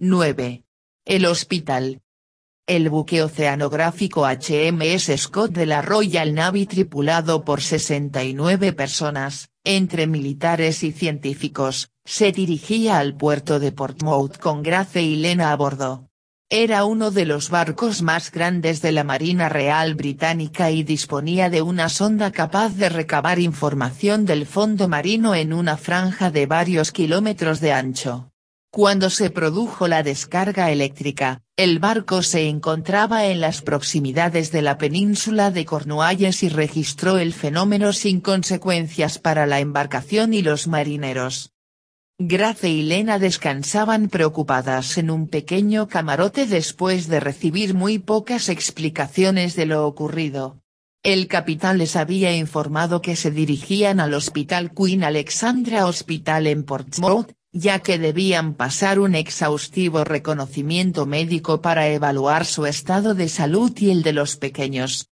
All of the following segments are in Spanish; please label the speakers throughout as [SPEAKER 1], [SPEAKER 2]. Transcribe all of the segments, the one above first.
[SPEAKER 1] 9. El hospital. El buque oceanográfico HMS Scott de la Royal Navy tripulado por 69 personas, entre militares y científicos, se dirigía al puerto de Portsmouth con Grace y Lena a bordo. Era uno de los barcos más grandes de la Marina Real Británica y disponía de una sonda capaz de recabar información del fondo marino en una franja de varios kilómetros de ancho. Cuando se produjo la descarga eléctrica, el barco se encontraba en las proximidades de la península de Cornualles y registró el fenómeno sin consecuencias para la embarcación y los marineros. Grace y Lena descansaban preocupadas en un pequeño camarote después de recibir muy pocas explicaciones de lo ocurrido. El capitán les había informado que se dirigían al Hospital Queen Alexandra Hospital en Portsmouth, ya que debían pasar un exhaustivo reconocimiento médico para evaluar su estado de salud y el de los pequeños.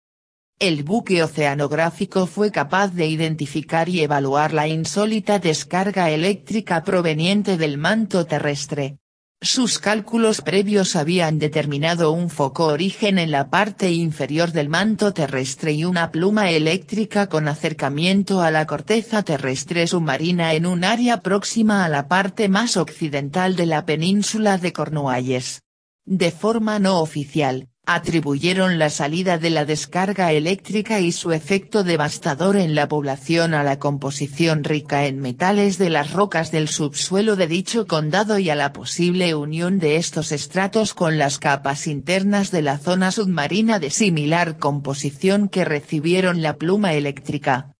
[SPEAKER 1] El buque oceanográfico fue capaz de identificar y evaluar la insólita descarga eléctrica proveniente del manto terrestre, sus cálculos previos habían determinado un foco origen en la parte inferior del manto terrestre y una pluma eléctrica con acercamiento a la corteza terrestre submarina en un área próxima a la parte más occidental de la península de Cornualles. De forma no oficial, atribuyeron la salida de la descarga eléctrica y su efecto devastador en la población a la composición rica en metales de las rocas del subsuelo de dicho condado y a la posible unión de estos estratos con las capas internas de la zona submarina de similar composición que recibieron la pluma eléctrica.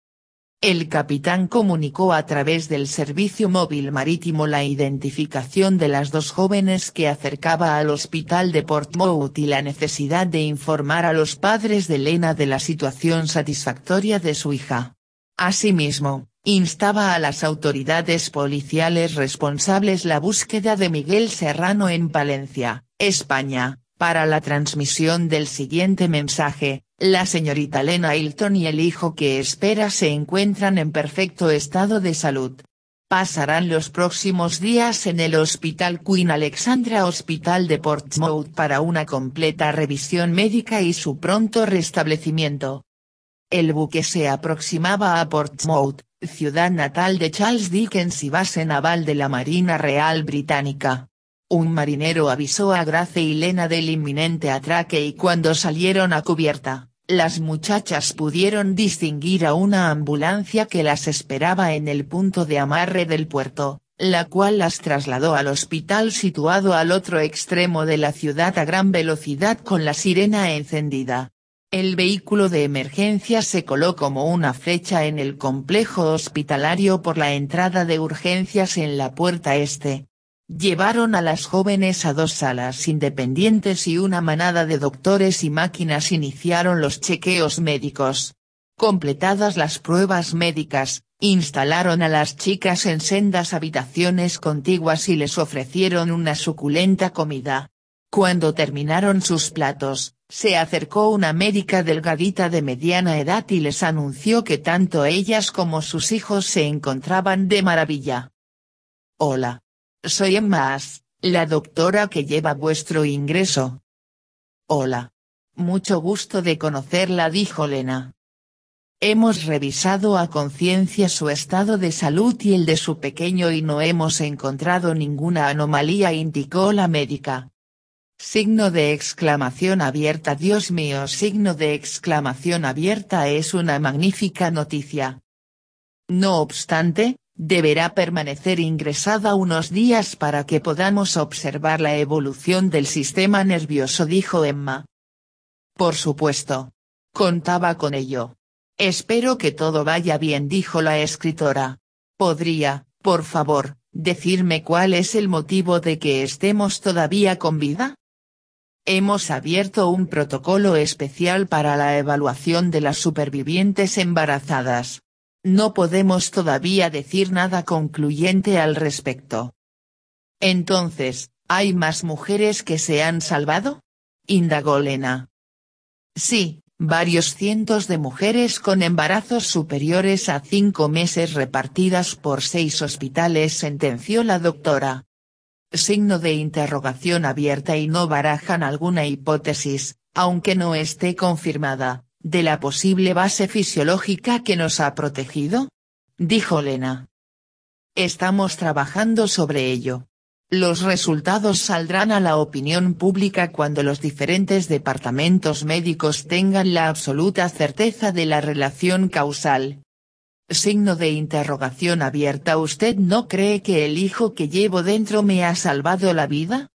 [SPEAKER 1] El capitán comunicó a través del servicio móvil marítimo la identificación de las dos jóvenes que acercaba al hospital de Portsmouth y la necesidad de informar a los padres de Lena de la situación satisfactoria de su hija. Asimismo, instaba a las autoridades policiales responsables la búsqueda de Miguel Serrano en Palencia, España, para la transmisión del siguiente mensaje, la señorita Lena Hilton y el hijo que espera se encuentran en perfecto estado de salud. Pasarán los próximos días en el Hospital Queen Alexandra Hospital de Portsmouth para una completa revisión médica y su pronto restablecimiento. El buque se aproximaba a Portsmouth, ciudad natal de Charles Dickens y base naval de la Marina Real Británica. Un marinero avisó a Grace y Lena del inminente atraque y cuando salieron a cubierta, las muchachas pudieron distinguir a una ambulancia que las esperaba en el punto de amarre del puerto, la cual las trasladó al hospital situado al otro extremo de la ciudad a gran velocidad con la sirena encendida. El vehículo de emergencia se coló como una flecha en el complejo hospitalario por la entrada de urgencias en la puerta este, Llevaron a las jóvenes a dos salas independientes y una manada de doctores y máquinas iniciaron los chequeos médicos. Completadas las pruebas médicas, instalaron a las chicas en sendas habitaciones contiguas y les ofrecieron una suculenta comida. Cuando terminaron sus platos, se acercó una médica delgadita de mediana edad y les anunció que tanto ellas como sus hijos se encontraban de maravilla. Hola, soy Emma la doctora que lleva vuestro ingreso. Hola. Mucho gusto de conocerla dijo Lena. Hemos revisado a conciencia su estado de salud y el de su pequeño y no hemos encontrado ninguna anomalía indicó la médica. Signo de exclamación abierta Dios mío signo de exclamación abierta es una magnífica noticia. No obstante, deberá permanecer ingresada unos días para que podamos observar la evolución del sistema nervioso dijo Emma. Por supuesto. Contaba con ello. Espero que todo vaya bien dijo la escritora. ¿Podría, por favor, decirme cuál es el motivo de que estemos todavía con vida? Hemos abierto un protocolo especial para la evaluación de las supervivientes embarazadas, no podemos todavía decir nada concluyente al respecto. Entonces, ¿hay más mujeres que se han salvado? indagó Lena. Sí, varios cientos de mujeres con embarazos superiores a cinco meses repartidas por seis hospitales sentenció la doctora. Signo de interrogación abierta y no barajan alguna hipótesis, aunque no esté confirmada, de la posible base fisiológica que nos ha protegido? Dijo Lena. Estamos trabajando sobre ello. Los resultados saldrán a la opinión pública cuando los diferentes departamentos médicos tengan la absoluta certeza de la relación causal. Signo de interrogación abierta ¿Usted no cree que el hijo que llevo dentro me ha salvado la vida?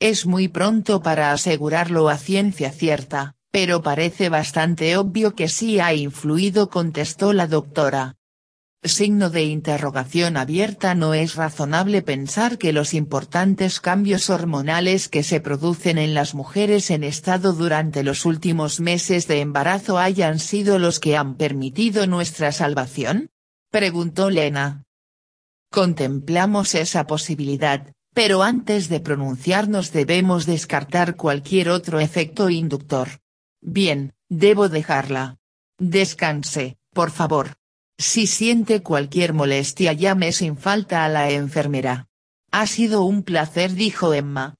[SPEAKER 1] Es muy pronto para asegurarlo a ciencia cierta, pero parece bastante obvio que sí ha influido contestó la doctora. Signo de interrogación abierta No es razonable pensar que los importantes cambios hormonales que se producen en las mujeres en estado durante los últimos meses de embarazo hayan sido los que han permitido nuestra salvación? Preguntó Lena. Contemplamos esa posibilidad, pero antes de pronunciarnos debemos descartar cualquier otro efecto inductor. Bien, debo dejarla. Descanse, por favor. Si siente cualquier molestia llame sin falta a la enfermera. Ha sido un placer dijo Emma.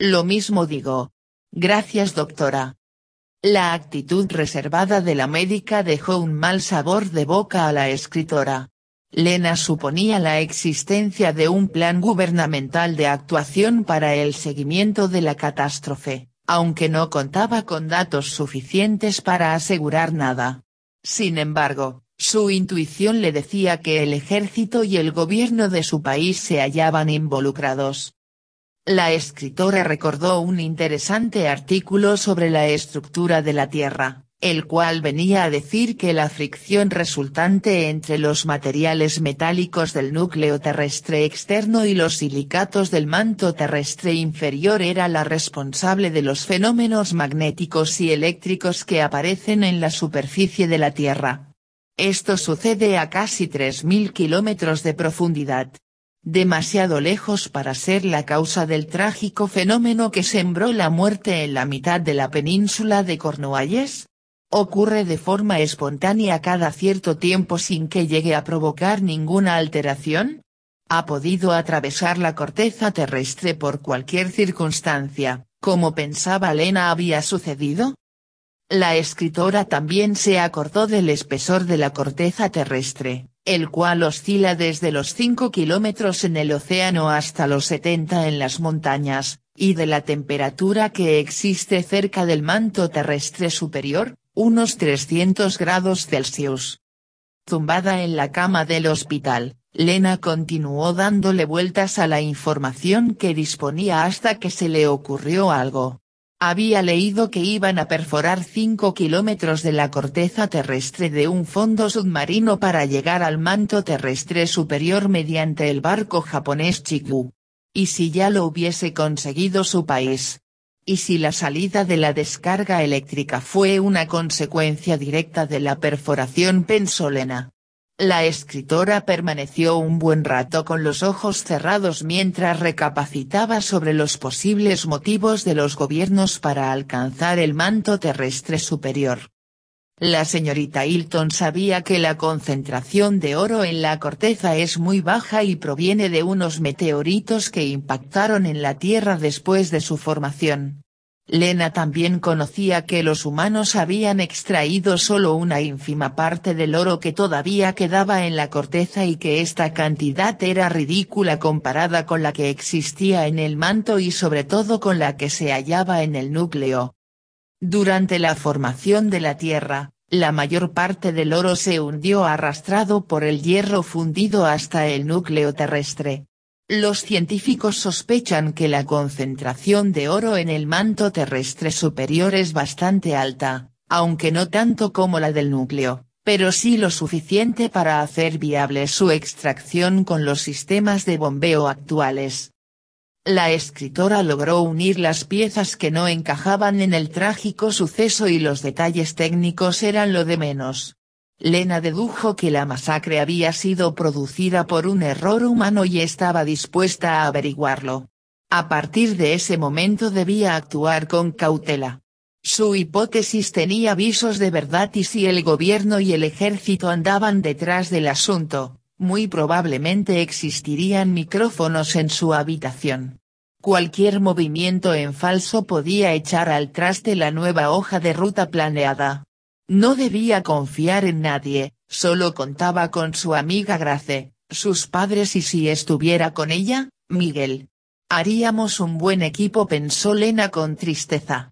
[SPEAKER 1] Lo mismo digo. Gracias doctora. La actitud reservada de la médica dejó un mal sabor de boca a la escritora. Lena suponía la existencia de un plan gubernamental de actuación para el seguimiento de la catástrofe, aunque no contaba con datos suficientes para asegurar nada. Sin embargo, su intuición le decía que el ejército y el gobierno de su país se hallaban involucrados. La escritora recordó un interesante artículo sobre la estructura de la Tierra, el cual venía a decir que la fricción resultante entre los materiales metálicos del núcleo terrestre externo y los silicatos del manto terrestre inferior era la responsable de los fenómenos magnéticos y eléctricos que aparecen en la superficie de la Tierra. Esto sucede a casi 3.000 kilómetros de profundidad. Demasiado lejos para ser la causa del trágico fenómeno que sembró la muerte en la mitad de la península de Cornualles. Ocurre de forma espontánea cada cierto tiempo sin que llegue a provocar ninguna alteración. Ha podido atravesar la corteza terrestre por cualquier circunstancia, como pensaba Lena había sucedido, la escritora también se acordó del espesor de la corteza terrestre, el cual oscila desde los 5 kilómetros en el océano hasta los 70 en las montañas, y de la temperatura que existe cerca del manto terrestre superior, unos 300 grados Celsius. Zumbada en la cama del hospital, Lena continuó dándole vueltas a la información que disponía hasta que se le ocurrió algo. Había leído que iban a perforar 5 kilómetros de la corteza terrestre de un fondo submarino para llegar al manto terrestre superior mediante el barco japonés Chiku. ¿Y si ya lo hubiese conseguido su país? ¿Y si la salida de la descarga eléctrica fue una consecuencia directa de la perforación pensolena? La escritora permaneció un buen rato con los ojos cerrados mientras recapacitaba sobre los posibles motivos de los gobiernos para alcanzar el manto terrestre superior. La señorita Hilton sabía que la concentración de oro en la corteza es muy baja y proviene de unos meteoritos que impactaron en la Tierra después de su formación. Lena también conocía que los humanos habían extraído solo una ínfima parte del oro que todavía quedaba en la corteza y que esta cantidad era ridícula comparada con la que existía en el manto y sobre todo con la que se hallaba en el núcleo. Durante la formación de la Tierra, la mayor parte del oro se hundió arrastrado por el hierro fundido hasta el núcleo terrestre, los científicos sospechan que la concentración de oro en el manto terrestre superior es bastante alta, aunque no tanto como la del núcleo, pero sí lo suficiente para hacer viable su extracción con los sistemas de bombeo actuales. La escritora logró unir las piezas que no encajaban en el trágico suceso y los detalles técnicos eran lo de menos. Lena dedujo que la masacre había sido producida por un error humano y estaba dispuesta a averiguarlo. A partir de ese momento debía actuar con cautela. Su hipótesis tenía visos de verdad y si el gobierno y el ejército andaban detrás del asunto, muy probablemente existirían micrófonos en su habitación. Cualquier movimiento en falso podía echar al traste la nueva hoja de ruta planeada. No debía confiar en nadie, solo contaba con su amiga Grace, sus padres y si estuviera con ella, Miguel. Haríamos un buen equipo pensó Lena con tristeza.